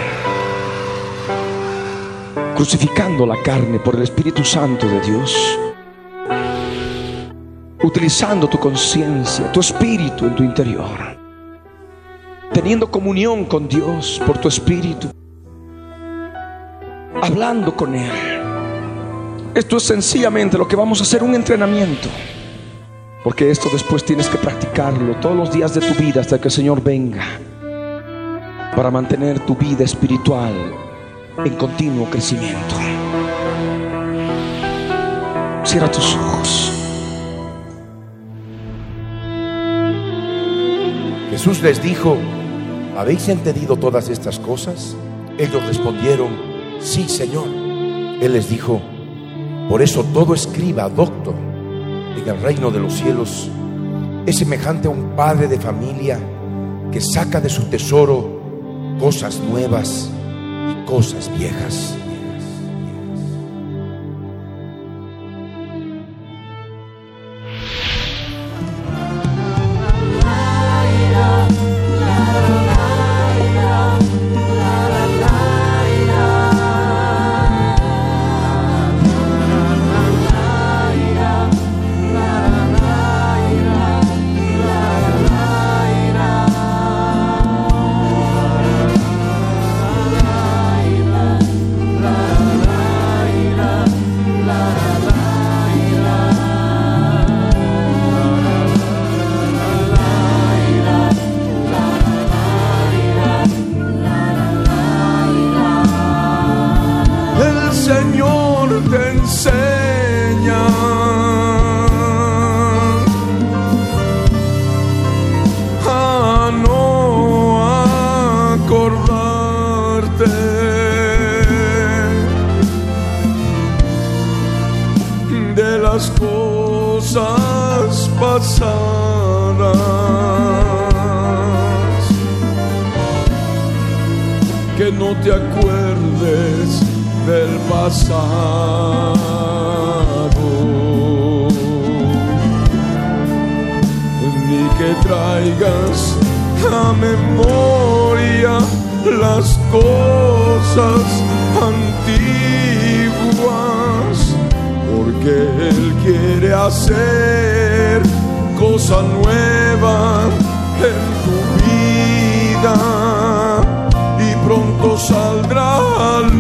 crucificando la carne por el Espíritu Santo de Dios, utilizando tu conciencia, tu espíritu en tu interior, teniendo comunión con Dios por tu espíritu, hablando con Él esto es sencillamente lo que vamos a hacer, un entrenamiento. Porque esto después tienes que practicarlo todos los días de tu vida hasta que el Señor venga. Para mantener tu vida espiritual en continuo crecimiento. Cierra tus ojos. Jesús les dijo, ¿habéis entendido todas estas cosas? Ellos respondieron, sí, Señor. Él les dijo, por eso todo escriba, doctor, en el reino de los cielos es semejante a un padre de familia que saca de su tesoro cosas nuevas y cosas viejas. Que no te acuerdes del pasado. Ni que traigas a memoria las cosas antiguas, porque Él quiere hacer cosa nueva en tu y saldrá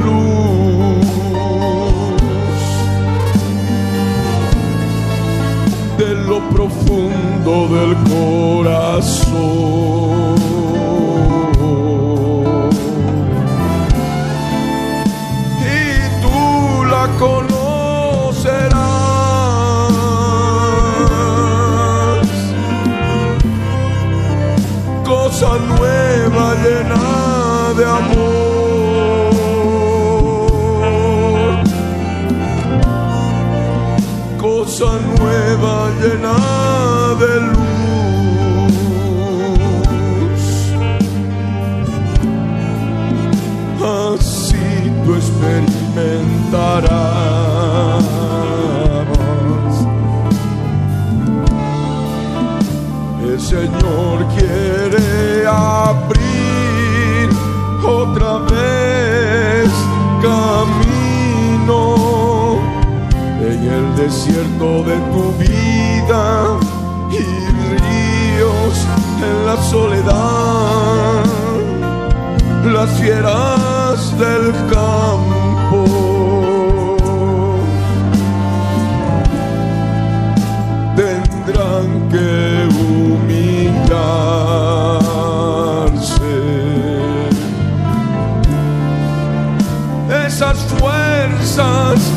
luz. De lo profundo del corazón. conocerás cosa nueva llena nueva llena de desierto de tu vida y ríos en la soledad, las fieras del campo. Tendrán que humillarse. Esas fuerzas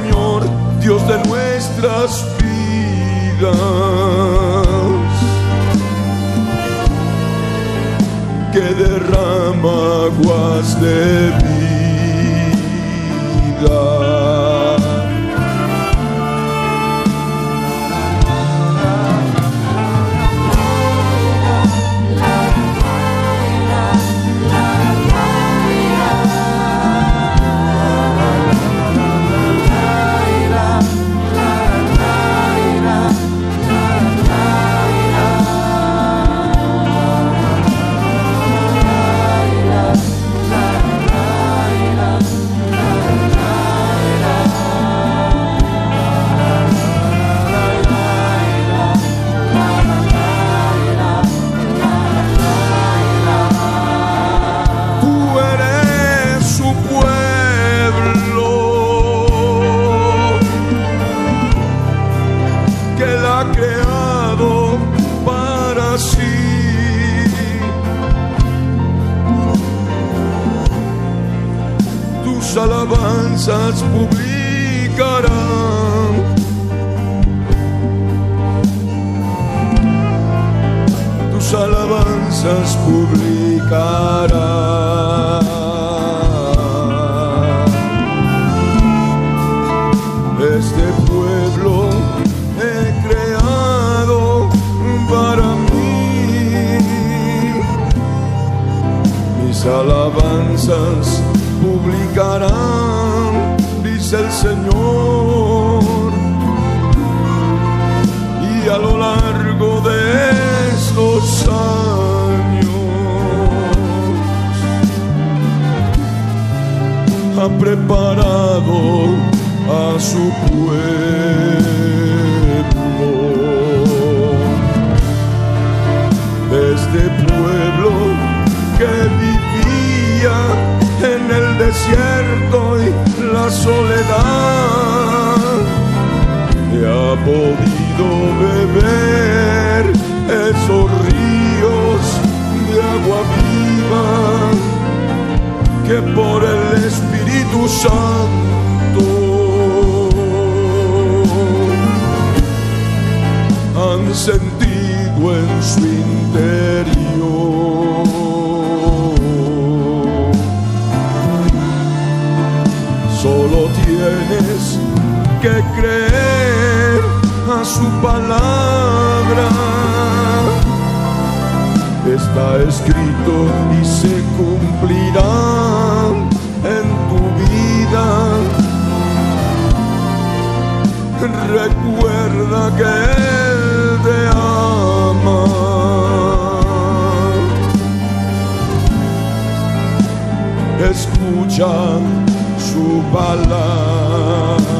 Señor, Dios de nuestras vidas, que derrama aguas de vida. Ha preparado a su pueblo. Este pueblo que vivía en el desierto y la soledad, que ha podido beber esos ríos de agua viva que por el Espíritu Santo han sentido en su interior. Solo tienes que creer a su palabra. Está escrito y se cumplirá Recuerda que Él te ama. Escucha su palabra.